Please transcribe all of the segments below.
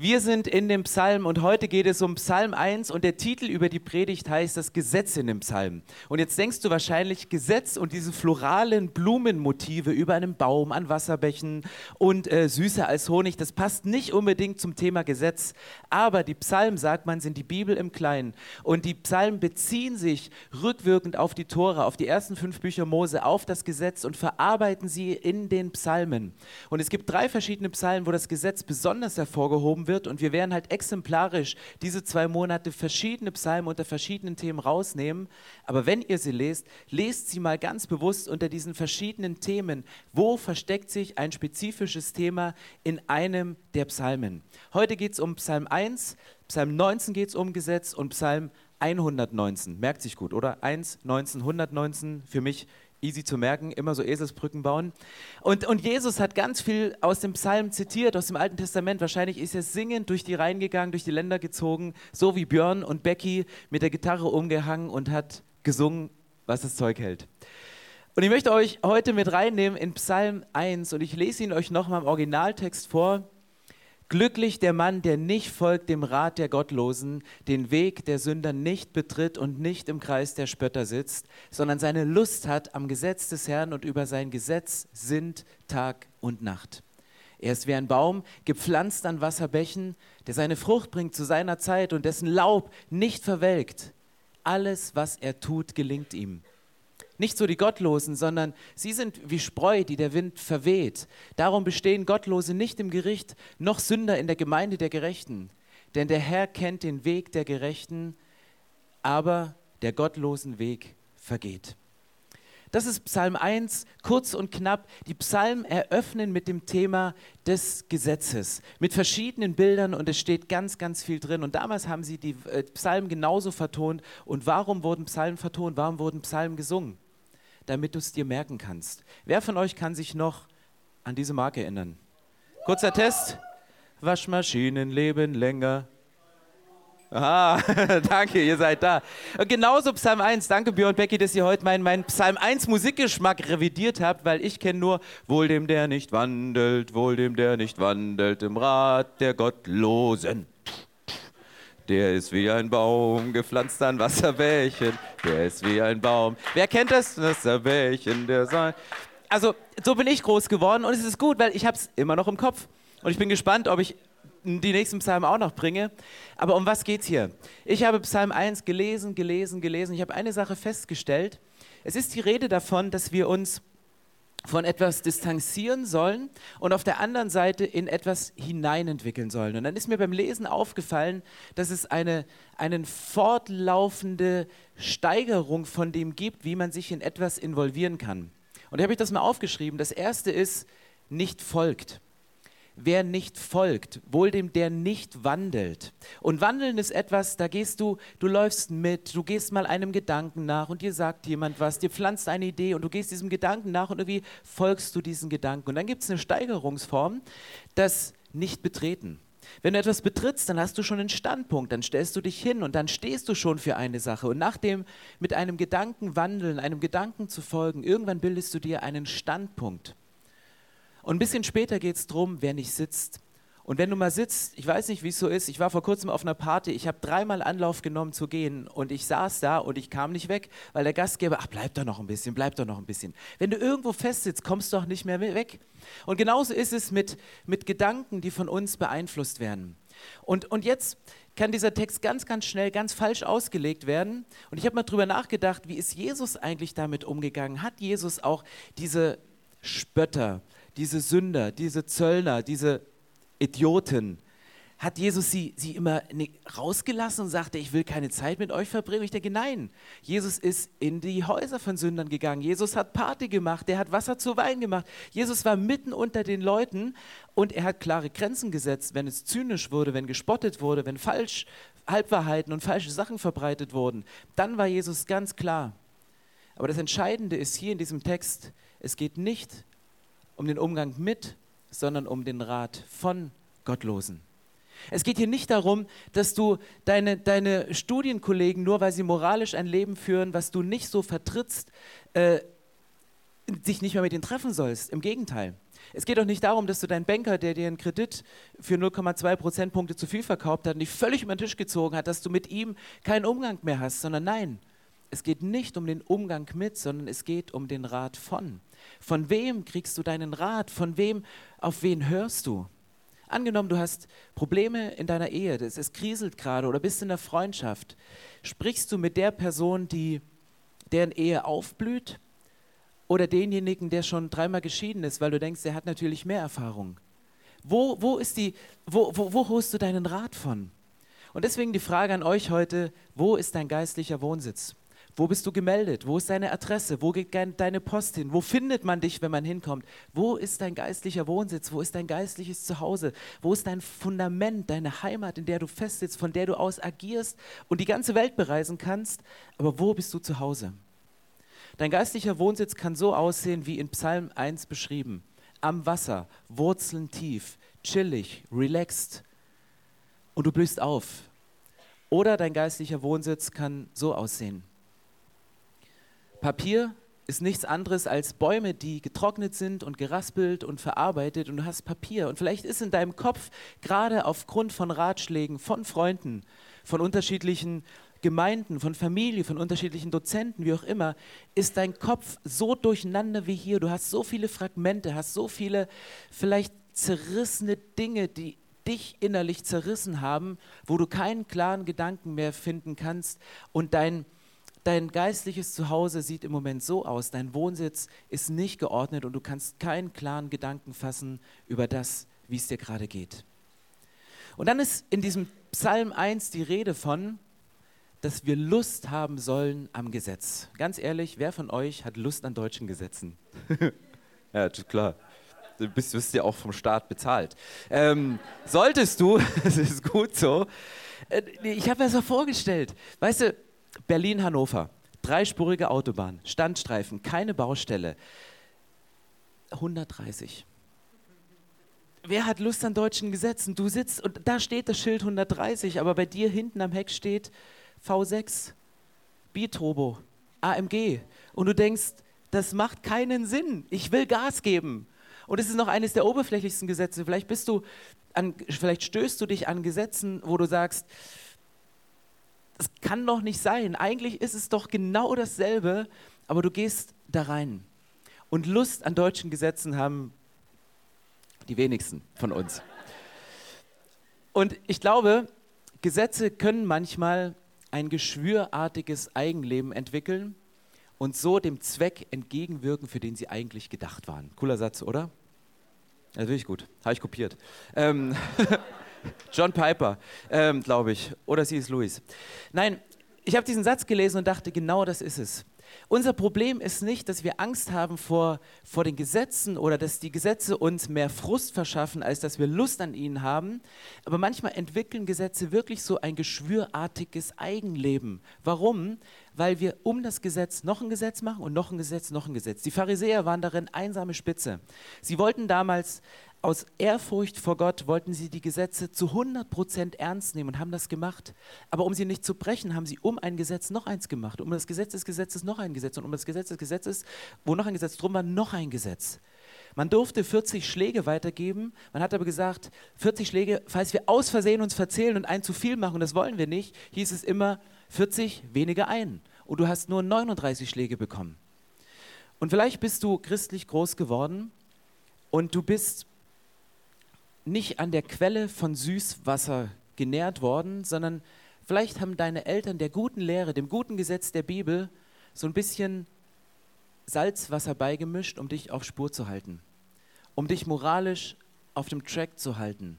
Wir sind in dem Psalm und heute geht es um Psalm 1 und der Titel über die Predigt heißt das Gesetz in dem Psalm. Und jetzt denkst du wahrscheinlich Gesetz und diese floralen Blumenmotive über einem Baum, an Wasserbächen und äh, süßer als Honig, das passt nicht unbedingt zum Thema Gesetz. Aber die Psalmen, sagt man, sind die Bibel im Kleinen. Und die Psalmen beziehen sich rückwirkend auf die Tore, auf die ersten fünf Bücher Mose, auf das Gesetz und verarbeiten sie in den Psalmen. Und es gibt drei verschiedene Psalmen, wo das Gesetz besonders hervorgehoben wird und wir werden halt exemplarisch diese zwei Monate verschiedene Psalmen unter verschiedenen Themen rausnehmen. Aber wenn ihr sie lest, lest sie mal ganz bewusst unter diesen verschiedenen Themen. Wo versteckt sich ein spezifisches Thema in einem der Psalmen? Heute geht es um Psalm 1, Psalm 19 geht es um Gesetz und Psalm 119. Merkt sich gut, oder? 1, 19, 119 für mich easy zu merken, immer so Eselsbrücken bauen. Und, und Jesus hat ganz viel aus dem Psalm zitiert, aus dem Alten Testament. Wahrscheinlich ist er singend durch die Reihen gegangen, durch die Länder gezogen, so wie Björn und Becky mit der Gitarre umgehangen und hat gesungen, was das Zeug hält. Und ich möchte euch heute mit reinnehmen in Psalm 1 und ich lese ihn euch nochmal im Originaltext vor. Glücklich der Mann, der nicht folgt dem Rat der Gottlosen, den Weg der Sünder nicht betritt und nicht im Kreis der Spötter sitzt, sondern seine Lust hat am Gesetz des Herrn und über sein Gesetz sind Tag und Nacht. Er ist wie ein Baum, gepflanzt an Wasserbächen, der seine Frucht bringt zu seiner Zeit und dessen Laub nicht verwelkt. Alles, was er tut, gelingt ihm. Nicht so die Gottlosen, sondern sie sind wie Spreu, die der Wind verweht. Darum bestehen Gottlose nicht im Gericht, noch Sünder in der Gemeinde der Gerechten. Denn der Herr kennt den Weg der Gerechten, aber der gottlosen Weg vergeht. Das ist Psalm 1, kurz und knapp. Die Psalmen eröffnen mit dem Thema des Gesetzes, mit verschiedenen Bildern und es steht ganz, ganz viel drin. Und damals haben sie die äh, Psalmen genauso vertont. Und warum wurden Psalmen vertont? Warum wurden Psalmen gesungen? Damit du es dir merken kannst. Wer von euch kann sich noch an diese Marke erinnern? Kurzer Test. Waschmaschinen leben länger. Ah, danke, ihr seid da. genauso Psalm 1. Danke, Björn Becky, dass ihr heute meinen, meinen Psalm 1 Musikgeschmack revidiert habt, weil ich kenne nur Wohl dem, der nicht wandelt, wohl dem, der nicht wandelt im Rat der Gottlosen. Der ist wie ein Baum, gepflanzt an Wasserbächen. Der ist wie ein Baum. Wer kennt das? Wasserbächen, der sein. Also, so bin ich groß geworden und es ist gut, weil ich habe es immer noch im Kopf. Und ich bin gespannt, ob ich die nächsten Psalmen auch noch bringe. Aber um was geht's hier? Ich habe Psalm 1 gelesen, gelesen, gelesen. Ich habe eine Sache festgestellt. Es ist die Rede davon, dass wir uns von etwas distanzieren sollen und auf der anderen Seite in etwas hineinentwickeln sollen. Und dann ist mir beim Lesen aufgefallen, dass es eine, eine fortlaufende Steigerung von dem gibt, wie man sich in etwas involvieren kann. Und da habe ich das mal aufgeschrieben. Das erste ist, nicht folgt wer nicht folgt, wohl dem, der nicht wandelt. Und wandeln ist etwas, da gehst du, du läufst mit, du gehst mal einem Gedanken nach und dir sagt jemand was, dir pflanzt eine Idee und du gehst diesem Gedanken nach und irgendwie folgst du diesen Gedanken. Und dann gibt es eine Steigerungsform, das nicht betreten. Wenn du etwas betrittst, dann hast du schon einen Standpunkt, dann stellst du dich hin und dann stehst du schon für eine Sache. Und nach dem mit einem Gedanken wandeln, einem Gedanken zu folgen, irgendwann bildest du dir einen Standpunkt. Und ein bisschen später geht es darum, wer nicht sitzt. Und wenn du mal sitzt, ich weiß nicht, wie es so ist, ich war vor kurzem auf einer Party, ich habe dreimal Anlauf genommen zu gehen und ich saß da und ich kam nicht weg, weil der Gastgeber, ach, bleib doch noch ein bisschen, bleib doch noch ein bisschen. Wenn du irgendwo festsitzt, kommst du auch nicht mehr weg. Und genauso ist es mit, mit Gedanken, die von uns beeinflusst werden. Und, und jetzt kann dieser Text ganz, ganz schnell ganz falsch ausgelegt werden. Und ich habe mal drüber nachgedacht, wie ist Jesus eigentlich damit umgegangen? Hat Jesus auch diese Spötter, diese Sünder, diese Zöllner, diese Idioten, hat Jesus sie, sie immer rausgelassen und sagte, ich will keine Zeit mit euch verbringen? Ich denke, nein. Jesus ist in die Häuser von Sündern gegangen. Jesus hat Party gemacht, der hat Wasser zu Wein gemacht. Jesus war mitten unter den Leuten und er hat klare Grenzen gesetzt, wenn es zynisch wurde, wenn gespottet wurde, wenn falsch Halbwahrheiten und falsche Sachen verbreitet wurden. Dann war Jesus ganz klar. Aber das Entscheidende ist hier in diesem Text, es geht nicht um den Umgang mit, sondern um den Rat von Gottlosen. Es geht hier nicht darum, dass du deine, deine Studienkollegen, nur weil sie moralisch ein Leben führen, was du nicht so vertrittst, äh, dich nicht mehr mit ihnen treffen sollst. Im Gegenteil. Es geht auch nicht darum, dass du deinen Banker, der dir einen Kredit für 0,2 Prozentpunkte zu viel verkauft hat und dich völlig über den Tisch gezogen hat, dass du mit ihm keinen Umgang mehr hast, sondern nein, es geht nicht um den Umgang mit, sondern es geht um den Rat von. Von wem kriegst du deinen Rat? Von wem, auf wen hörst du? Angenommen, du hast Probleme in deiner Ehe, es kriselt gerade oder bist in der Freundschaft. Sprichst du mit der Person, die, deren Ehe aufblüht? Oder denjenigen, der schon dreimal geschieden ist, weil du denkst, der hat natürlich mehr Erfahrung. Wo, wo, ist die, wo, wo, wo holst du deinen Rat von? Und deswegen die Frage an euch heute, wo ist dein geistlicher Wohnsitz? Wo bist du gemeldet? Wo ist deine Adresse? Wo geht deine Post hin? Wo findet man dich, wenn man hinkommt? Wo ist dein geistlicher Wohnsitz? Wo ist dein geistliches Zuhause? Wo ist dein Fundament, deine Heimat, in der du festsitzt, von der du aus agierst und die ganze Welt bereisen kannst? Aber wo bist du zu Hause? Dein geistlicher Wohnsitz kann so aussehen wie in Psalm 1 beschrieben. Am Wasser, Wurzeln tief, chillig, relaxed und du blühst auf. Oder dein geistlicher Wohnsitz kann so aussehen. Papier ist nichts anderes als Bäume, die getrocknet sind und geraspelt und verarbeitet und du hast Papier. Und vielleicht ist in deinem Kopf gerade aufgrund von Ratschlägen von Freunden, von unterschiedlichen Gemeinden, von Familie, von unterschiedlichen Dozenten, wie auch immer, ist dein Kopf so durcheinander wie hier. Du hast so viele Fragmente, hast so viele vielleicht zerrissene Dinge, die dich innerlich zerrissen haben, wo du keinen klaren Gedanken mehr finden kannst und dein dein geistliches Zuhause sieht im Moment so aus, dein Wohnsitz ist nicht geordnet und du kannst keinen klaren Gedanken fassen über das, wie es dir gerade geht. Und dann ist in diesem Psalm 1 die Rede von, dass wir Lust haben sollen am Gesetz. Ganz ehrlich, wer von euch hat Lust an deutschen Gesetzen? ja, klar. Du bist, bist ja auch vom Staat bezahlt. Ähm, solltest du, das ist gut so. Äh, ich habe mir das so vorgestellt. Weißt du, Berlin-Hannover, dreispurige Autobahn, Standstreifen, keine Baustelle. 130. Wer hat Lust an deutschen Gesetzen? Du sitzt und da steht das Schild 130, aber bei dir hinten am Heck steht V6, Biturbo, AMG. Und du denkst, das macht keinen Sinn. Ich will Gas geben. Und es ist noch eines der oberflächlichsten Gesetze. Vielleicht bist du an, vielleicht stößt du dich an Gesetzen, wo du sagst, das kann doch nicht sein. Eigentlich ist es doch genau dasselbe, aber du gehst da rein. Und Lust an deutschen Gesetzen haben die wenigsten von uns. Und ich glaube, Gesetze können manchmal ein geschwürartiges Eigenleben entwickeln und so dem Zweck entgegenwirken, für den sie eigentlich gedacht waren. Cooler Satz, oder? Natürlich gut. Habe ich kopiert. Ähm John Piper, ähm, glaube ich. Oder sie ist Louis. Nein, ich habe diesen Satz gelesen und dachte, genau das ist es. Unser Problem ist nicht, dass wir Angst haben vor, vor den Gesetzen oder dass die Gesetze uns mehr Frust verschaffen, als dass wir Lust an ihnen haben. Aber manchmal entwickeln Gesetze wirklich so ein geschwürartiges Eigenleben. Warum? Weil wir um das Gesetz noch ein Gesetz machen und noch ein Gesetz, noch ein Gesetz. Die Pharisäer waren darin einsame Spitze. Sie wollten damals aus Ehrfurcht vor Gott wollten sie die Gesetze zu 100 Prozent ernst nehmen und haben das gemacht. Aber um sie nicht zu brechen, haben sie um ein Gesetz noch eins gemacht. Um das Gesetz des Gesetzes noch ein Gesetz. Und um das Gesetz des Gesetzes, wo noch ein Gesetz drum war, noch ein Gesetz. Man durfte 40 Schläge weitergeben. Man hat aber gesagt, 40 Schläge, falls wir aus Versehen uns verzählen und ein zu viel machen, das wollen wir nicht, hieß es immer 40 weniger ein. Und du hast nur 39 Schläge bekommen. Und vielleicht bist du christlich groß geworden und du bist nicht an der Quelle von Süßwasser genährt worden, sondern vielleicht haben deine Eltern der guten Lehre, dem guten Gesetz der Bibel, so ein bisschen Salzwasser beigemischt, um dich auf Spur zu halten, um dich moralisch auf dem Track zu halten.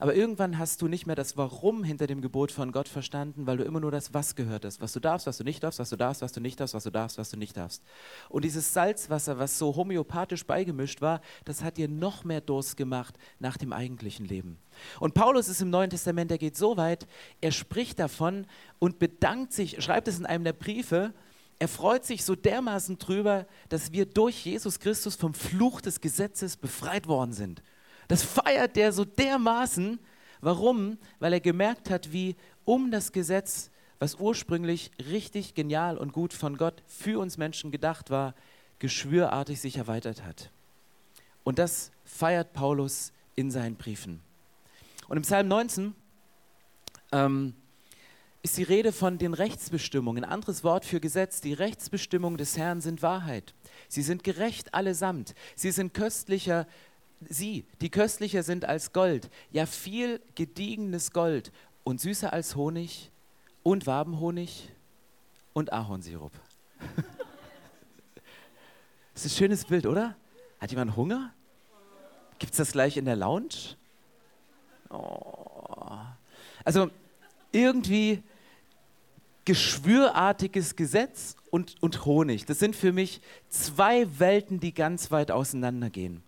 Aber irgendwann hast du nicht mehr das Warum hinter dem Gebot von Gott verstanden, weil du immer nur das Was gehört hast. Was du darfst, was du nicht darfst, was du darfst, was du nicht darfst, was du darfst, was du nicht darfst. Und dieses Salzwasser, was so homöopathisch beigemischt war, das hat dir noch mehr Durst gemacht nach dem eigentlichen Leben. Und Paulus ist im Neuen Testament, er geht so weit, er spricht davon und bedankt sich, schreibt es in einem der Briefe, er freut sich so dermaßen drüber, dass wir durch Jesus Christus vom Fluch des Gesetzes befreit worden sind. Das feiert der so dermaßen. Warum? Weil er gemerkt hat, wie um das Gesetz, was ursprünglich richtig genial und gut von Gott für uns Menschen gedacht war, geschwürartig sich erweitert hat. Und das feiert Paulus in seinen Briefen. Und im Psalm 19 ähm, ist die Rede von den Rechtsbestimmungen. Ein anderes Wort für Gesetz. Die Rechtsbestimmungen des Herrn sind Wahrheit. Sie sind gerecht allesamt. Sie sind köstlicher, sie, die köstlicher sind als Gold. Ja, viel gediegenes Gold und süßer als Honig und Wabenhonig und Ahornsirup. das ist ein schönes Bild, oder? Hat jemand Hunger? Gibt es das gleich in der Lounge? Oh. Also irgendwie geschwürartiges Gesetz und, und Honig. Das sind für mich zwei Welten, die ganz weit auseinandergehen.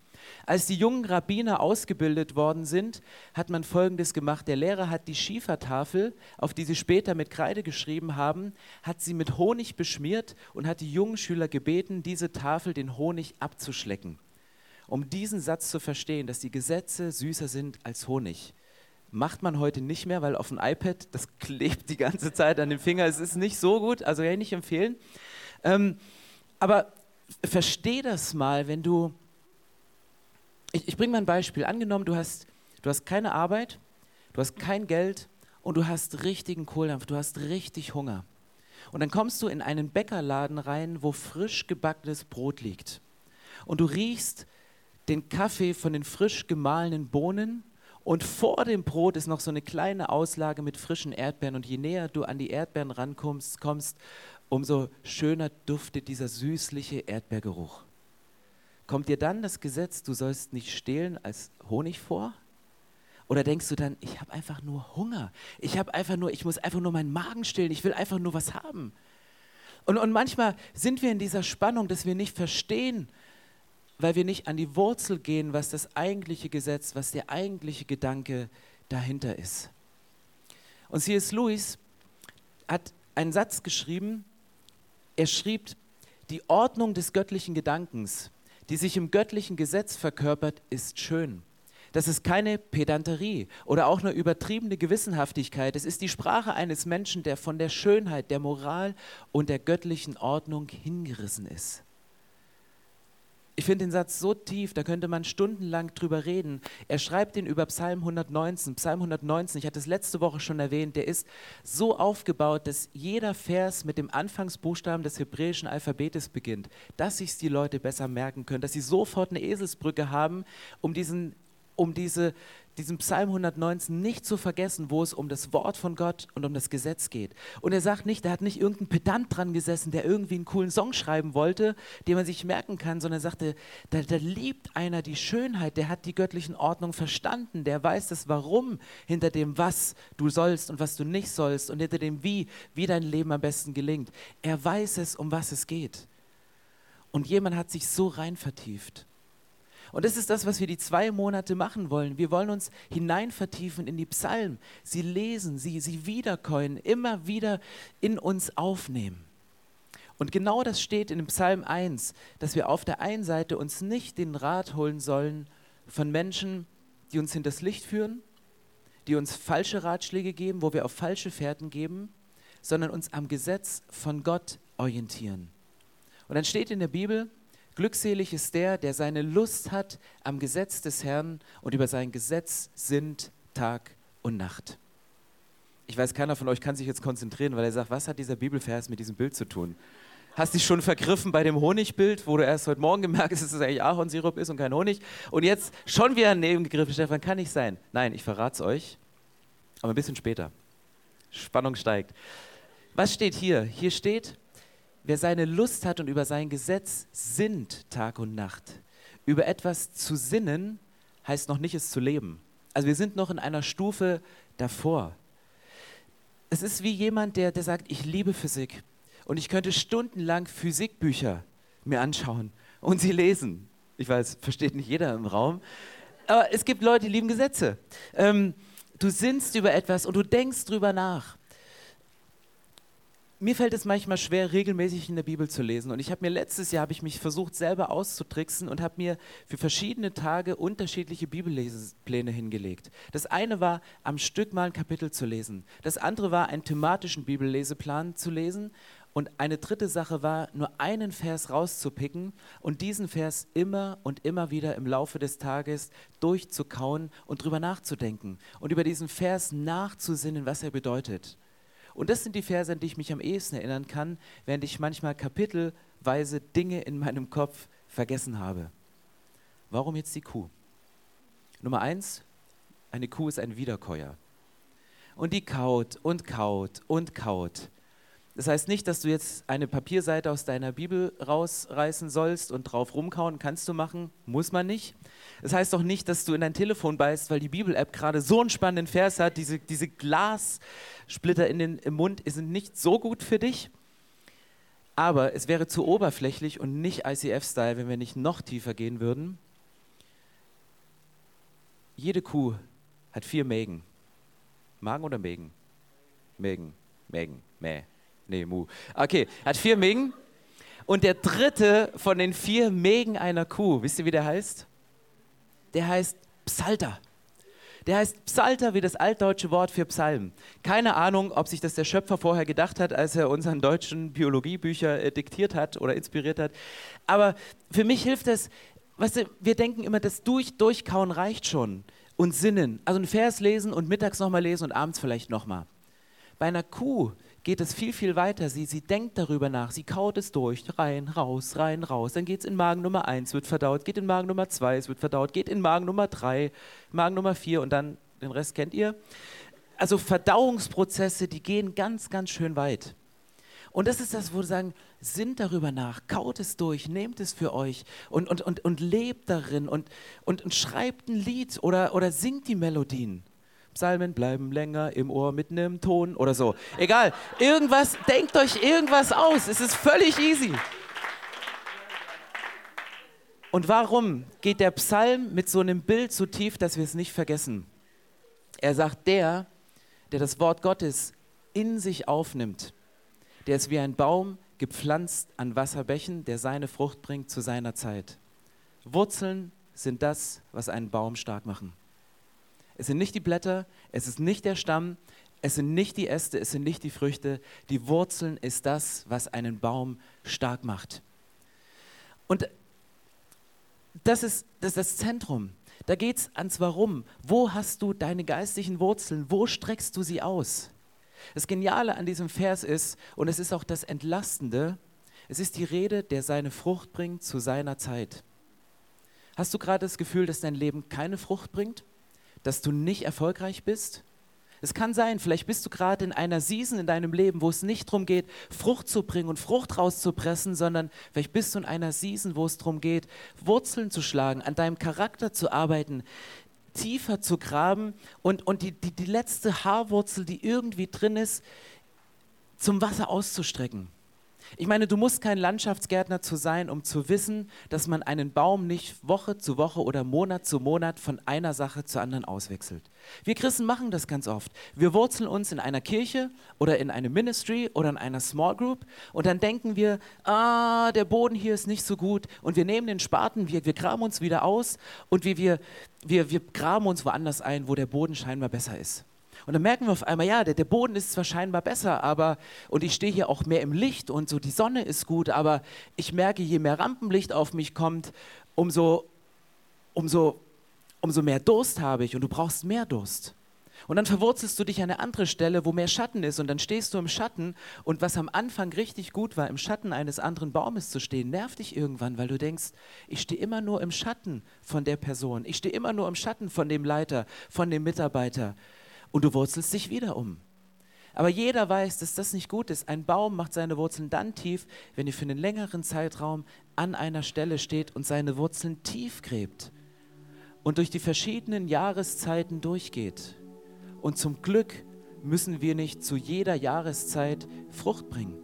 Als die jungen Rabbiner ausgebildet worden sind, hat man Folgendes gemacht. Der Lehrer hat die Schiefertafel, auf die sie später mit Kreide geschrieben haben, hat sie mit Honig beschmiert und hat die jungen Schüler gebeten, diese Tafel, den Honig abzuschlecken. Um diesen Satz zu verstehen, dass die Gesetze süßer sind als Honig. Macht man heute nicht mehr, weil auf dem iPad, das klebt die ganze Zeit an den Finger. Es ist nicht so gut, also kann ich nicht empfehlen. Ähm, aber versteh das mal, wenn du. Ich, ich bringe mal ein Beispiel. Angenommen, du hast, du hast keine Arbeit, du hast kein Geld und du hast richtigen Kohldampf, du hast richtig Hunger. Und dann kommst du in einen Bäckerladen rein, wo frisch gebackenes Brot liegt. Und du riechst den Kaffee von den frisch gemahlenen Bohnen und vor dem Brot ist noch so eine kleine Auslage mit frischen Erdbeeren. Und je näher du an die Erdbeeren rankommst, kommst, umso schöner duftet dieser süßliche Erdbeergeruch. Kommt dir dann das Gesetz, du sollst nicht stehlen, als Honig vor? Oder denkst du dann, ich habe einfach nur Hunger. Ich habe einfach nur, ich muss einfach nur meinen Magen stillen. Ich will einfach nur was haben. Und, und manchmal sind wir in dieser Spannung, dass wir nicht verstehen, weil wir nicht an die Wurzel gehen, was das eigentliche Gesetz, was der eigentliche Gedanke dahinter ist. Und C.S. Lewis hat einen Satz geschrieben, er schrieb, die Ordnung des göttlichen Gedankens, die sich im göttlichen Gesetz verkörpert, ist schön. Das ist keine Pedanterie oder auch eine übertriebene Gewissenhaftigkeit. Es ist die Sprache eines Menschen, der von der Schönheit, der Moral und der göttlichen Ordnung hingerissen ist. Ich finde den Satz so tief, da könnte man stundenlang drüber reden. Er schreibt ihn über Psalm 119. Psalm 119, ich hatte es letzte Woche schon erwähnt, der ist so aufgebaut, dass jeder Vers mit dem Anfangsbuchstaben des hebräischen Alphabetes beginnt, dass sich die Leute besser merken können, dass sie sofort eine Eselsbrücke haben, um diesen um diese, diesen Psalm 119 nicht zu vergessen, wo es um das Wort von Gott und um das Gesetz geht. Und er sagt nicht, er hat nicht irgendein Pedant dran gesessen, der irgendwie einen coolen Song schreiben wollte, den man sich merken kann, sondern er sagte, da, da liebt einer die Schönheit, der hat die göttlichen Ordnungen verstanden, der weiß das Warum hinter dem, was du sollst und was du nicht sollst und hinter dem Wie, wie dein Leben am besten gelingt. Er weiß es, um was es geht. Und jemand hat sich so rein vertieft. Und das ist das, was wir die zwei Monate machen wollen. Wir wollen uns hinein vertiefen in die Psalmen, sie lesen, sie, sie wiederkäuen, immer wieder in uns aufnehmen. Und genau das steht in dem Psalm 1, dass wir auf der einen Seite uns nicht den Rat holen sollen von Menschen, die uns hinters Licht führen, die uns falsche Ratschläge geben, wo wir auf falsche Fährten geben, sondern uns am Gesetz von Gott orientieren. Und dann steht in der Bibel, Glückselig ist der, der seine Lust hat am Gesetz des Herrn und über sein Gesetz sinnt Tag und Nacht. Ich weiß, keiner von euch kann sich jetzt konzentrieren, weil er sagt, was hat dieser Bibelvers mit diesem Bild zu tun? Hast dich schon vergriffen bei dem Honigbild, wo du erst heute Morgen gemerkt hast, dass es eigentlich Ahornsirup ist und kein Honig. Und jetzt schon wieder daneben gegriffen, Stefan, kann nicht sein. Nein, ich verrate es euch, aber ein bisschen später. Spannung steigt. Was steht hier? Hier steht, Wer seine Lust hat und über sein Gesetz sinnt Tag und Nacht. Über etwas zu sinnen heißt noch nicht es zu leben. Also wir sind noch in einer Stufe davor. Es ist wie jemand, der, der sagt, ich liebe Physik und ich könnte stundenlang Physikbücher mir anschauen und sie lesen. Ich weiß, versteht nicht jeder im Raum, aber es gibt Leute, die lieben Gesetze. Ähm, du sinnst über etwas und du denkst drüber nach. Mir fällt es manchmal schwer, regelmäßig in der Bibel zu lesen. Und ich habe mir letztes Jahr habe ich mich versucht, selber auszutricksen und habe mir für verschiedene Tage unterschiedliche Bibellesepläne hingelegt. Das eine war, am Stück mal ein Kapitel zu lesen. Das andere war, einen thematischen Bibelleseplan zu lesen. Und eine dritte Sache war, nur einen Vers rauszupicken und diesen Vers immer und immer wieder im Laufe des Tages durchzukauen und drüber nachzudenken und über diesen Vers nachzusinnen, was er bedeutet. Und das sind die Verse, an die ich mich am ehesten erinnern kann, während ich manchmal kapitelweise Dinge in meinem Kopf vergessen habe. Warum jetzt die Kuh? Nummer eins, eine Kuh ist ein Wiederkäuer. Und die kaut und kaut und kaut. Das heißt nicht, dass du jetzt eine Papierseite aus deiner Bibel rausreißen sollst und drauf rumkauen. Kannst du machen, muss man nicht. Das heißt auch nicht, dass du in dein Telefon beißt, weil die Bibel-App gerade so einen spannenden Vers hat. Diese, diese Glassplitter in den, im Mund sind nicht so gut für dich. Aber es wäre zu oberflächlich und nicht ICF-Style, wenn wir nicht noch tiefer gehen würden. Jede Kuh hat vier Mägen. Magen oder Mägen? Mägen, Mägen, Mäh. Nee, Mu. Okay, hat vier Mägen. Und der dritte von den vier Mägen einer Kuh, wisst ihr, wie der heißt? Der heißt Psalter. Der heißt Psalter wie das altdeutsche Wort für Psalm. Keine Ahnung, ob sich das der Schöpfer vorher gedacht hat, als er unseren deutschen Biologiebücher äh, diktiert hat oder inspiriert hat. Aber für mich hilft es, weißt du, wir denken immer, das Durch Durchkauen reicht schon. Und Sinnen. Also ein Vers lesen und mittags nochmal lesen und abends vielleicht nochmal. Bei einer Kuh geht es viel, viel weiter. Sie, sie denkt darüber nach, sie kaut es durch, rein, raus, rein, raus. Dann geht es in Magen Nummer 1, wird verdaut, geht in Magen Nummer 2, es wird verdaut, geht in Magen Nummer 3, Magen Nummer 4 und dann den Rest kennt ihr. Also Verdauungsprozesse, die gehen ganz, ganz schön weit. Und das ist das, wo wir sagen, sinnt darüber nach, kaut es durch, nehmt es für euch und, und, und, und lebt darin und, und, und schreibt ein Lied oder, oder singt die Melodien. Psalmen bleiben länger im Ohr mit einem Ton oder so. Egal, irgendwas, denkt euch irgendwas aus. Es ist völlig easy. Und warum geht der Psalm mit so einem Bild so tief, dass wir es nicht vergessen? Er sagt, der, der das Wort Gottes in sich aufnimmt, der ist wie ein Baum gepflanzt an Wasserbächen, der seine Frucht bringt zu seiner Zeit. Wurzeln sind das, was einen Baum stark machen. Es sind nicht die Blätter, es ist nicht der Stamm, es sind nicht die Äste, es sind nicht die Früchte. Die Wurzeln ist das, was einen Baum stark macht. Und das ist das, ist das Zentrum. Da geht es ans Warum. Wo hast du deine geistlichen Wurzeln? Wo streckst du sie aus? Das Geniale an diesem Vers ist, und es ist auch das Entlastende, es ist die Rede, der seine Frucht bringt zu seiner Zeit. Hast du gerade das Gefühl, dass dein Leben keine Frucht bringt? Dass du nicht erfolgreich bist? Es kann sein, vielleicht bist du gerade in einer Season in deinem Leben, wo es nicht darum geht, Frucht zu bringen und Frucht rauszupressen, sondern vielleicht bist du in einer Season, wo es darum geht, Wurzeln zu schlagen, an deinem Charakter zu arbeiten, tiefer zu graben und, und die, die, die letzte Haarwurzel, die irgendwie drin ist, zum Wasser auszustrecken. Ich meine, du musst kein Landschaftsgärtner zu sein, um zu wissen, dass man einen Baum nicht Woche zu Woche oder Monat zu Monat von einer Sache zur anderen auswechselt. Wir Christen machen das ganz oft. Wir wurzeln uns in einer Kirche oder in einem Ministry oder in einer Small Group und dann denken wir, ah, der Boden hier ist nicht so gut und wir nehmen den Spaten, wir, wir graben uns wieder aus und wir, wir, wir, wir graben uns woanders ein, wo der Boden scheinbar besser ist. Und dann merken wir auf einmal, ja, der, der Boden ist zwar scheinbar besser, aber, und ich stehe hier auch mehr im Licht und so, die Sonne ist gut, aber ich merke, je mehr Rampenlicht auf mich kommt, umso, umso, umso mehr Durst habe ich und du brauchst mehr Durst. Und dann verwurzelst du dich an eine andere Stelle, wo mehr Schatten ist und dann stehst du im Schatten und was am Anfang richtig gut war, im Schatten eines anderen Baumes zu stehen, nervt dich irgendwann, weil du denkst, ich stehe immer nur im Schatten von der Person, ich stehe immer nur im Schatten von dem Leiter, von dem Mitarbeiter und du wurzelst dich wieder um. Aber jeder weiß, dass das nicht gut ist. Ein Baum macht seine Wurzeln dann tief, wenn er für einen längeren Zeitraum an einer Stelle steht und seine Wurzeln tief gräbt und durch die verschiedenen Jahreszeiten durchgeht. Und zum Glück müssen wir nicht zu jeder Jahreszeit Frucht bringen.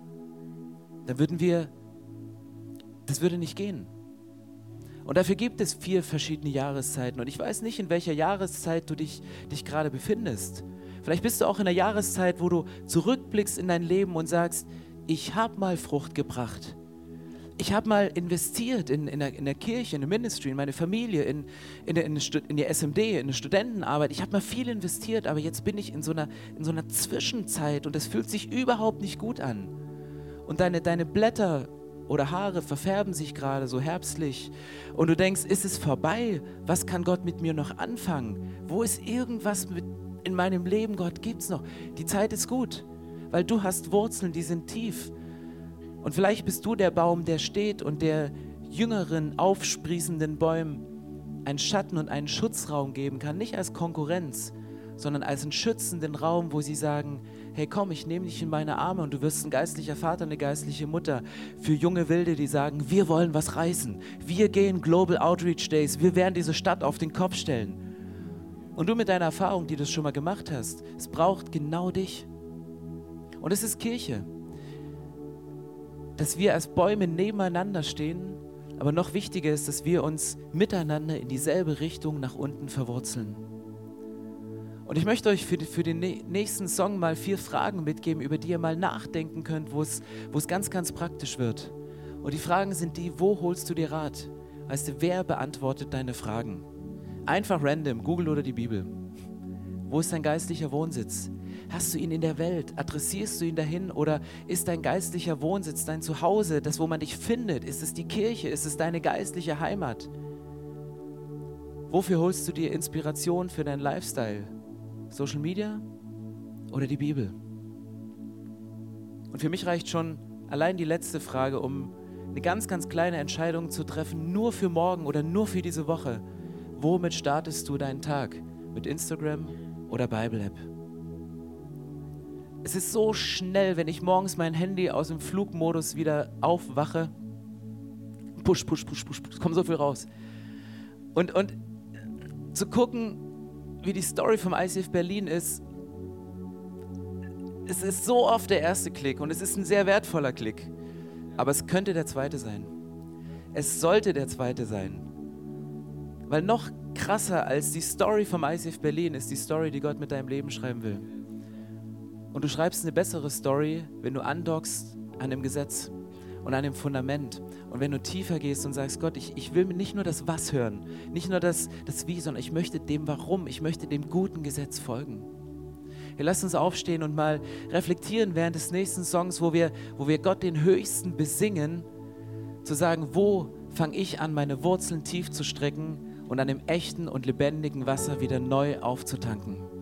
Dann würden wir, das würde nicht gehen. Und dafür gibt es vier verschiedene Jahreszeiten. Und ich weiß nicht, in welcher Jahreszeit du dich, dich gerade befindest. Vielleicht bist du auch in einer Jahreszeit, wo du zurückblickst in dein Leben und sagst, ich habe mal Frucht gebracht. Ich habe mal investiert in, in, der, in der Kirche, in der Ministry, in meine Familie, in, in, der, in, in die SMD, in die Studentenarbeit. Ich habe mal viel investiert, aber jetzt bin ich in so, einer, in so einer Zwischenzeit und es fühlt sich überhaupt nicht gut an. Und deine, deine Blätter oder Haare verfärben sich gerade so herbstlich und du denkst, ist es vorbei? Was kann Gott mit mir noch anfangen? Wo ist irgendwas mit in meinem Leben, Gott, gibt es noch? Die Zeit ist gut, weil du hast Wurzeln, die sind tief. Und vielleicht bist du der Baum, der steht und der jüngeren, aufsprießenden Bäumen einen Schatten und einen Schutzraum geben kann, nicht als Konkurrenz, sondern als einen schützenden Raum, wo sie sagen, hey komm, ich nehme dich in meine Arme und du wirst ein geistlicher Vater, eine geistliche Mutter für junge Wilde, die sagen, wir wollen was reißen, wir gehen Global Outreach Days, wir werden diese Stadt auf den Kopf stellen. Und du mit deiner Erfahrung, die du schon mal gemacht hast, es braucht genau dich. Und es ist Kirche dass wir als Bäume nebeneinander stehen, aber noch wichtiger ist, dass wir uns miteinander in dieselbe Richtung nach unten verwurzeln. Und ich möchte euch für, für den nächsten Song mal vier Fragen mitgeben, über die ihr mal nachdenken könnt, wo es, wo es ganz, ganz praktisch wird. Und die Fragen sind die, wo holst du dir Rat? Weißt du, wer beantwortet deine Fragen? Einfach random, Google oder die Bibel. Wo ist dein geistlicher Wohnsitz? Hast du ihn in der Welt? Adressierst du ihn dahin? Oder ist dein geistlicher Wohnsitz dein Zuhause, das, wo man dich findet? Ist es die Kirche? Ist es deine geistliche Heimat? Wofür holst du dir Inspiration für deinen Lifestyle? Social Media oder die Bibel? Und für mich reicht schon allein die letzte Frage, um eine ganz, ganz kleine Entscheidung zu treffen, nur für morgen oder nur für diese Woche. Womit startest du deinen Tag? Mit Instagram oder Bible App? Es ist so schnell, wenn ich morgens mein Handy aus dem Flugmodus wieder aufwache. Push, push, push, push, push. Kommt so viel raus. Und, und zu gucken, wie die Story vom ICF Berlin ist, es ist so oft der erste Klick und es ist ein sehr wertvoller Klick. Aber es könnte der zweite sein. Es sollte der zweite sein. Weil noch krasser als die Story vom ICF Berlin ist die Story, die Gott mit deinem Leben schreiben will. Und du schreibst eine bessere Story, wenn du andockst an dem Gesetz und an dem Fundament. Und wenn du tiefer gehst und sagst, Gott, ich, ich will nicht nur das Was hören, nicht nur das, das Wie, sondern ich möchte dem Warum, ich möchte dem guten Gesetz folgen. Hier lasst uns aufstehen und mal reflektieren während des nächsten Songs, wo wir, wo wir Gott den Höchsten besingen, zu sagen, wo fange ich an, meine Wurzeln tief zu strecken und an dem echten und lebendigen Wasser wieder neu aufzutanken.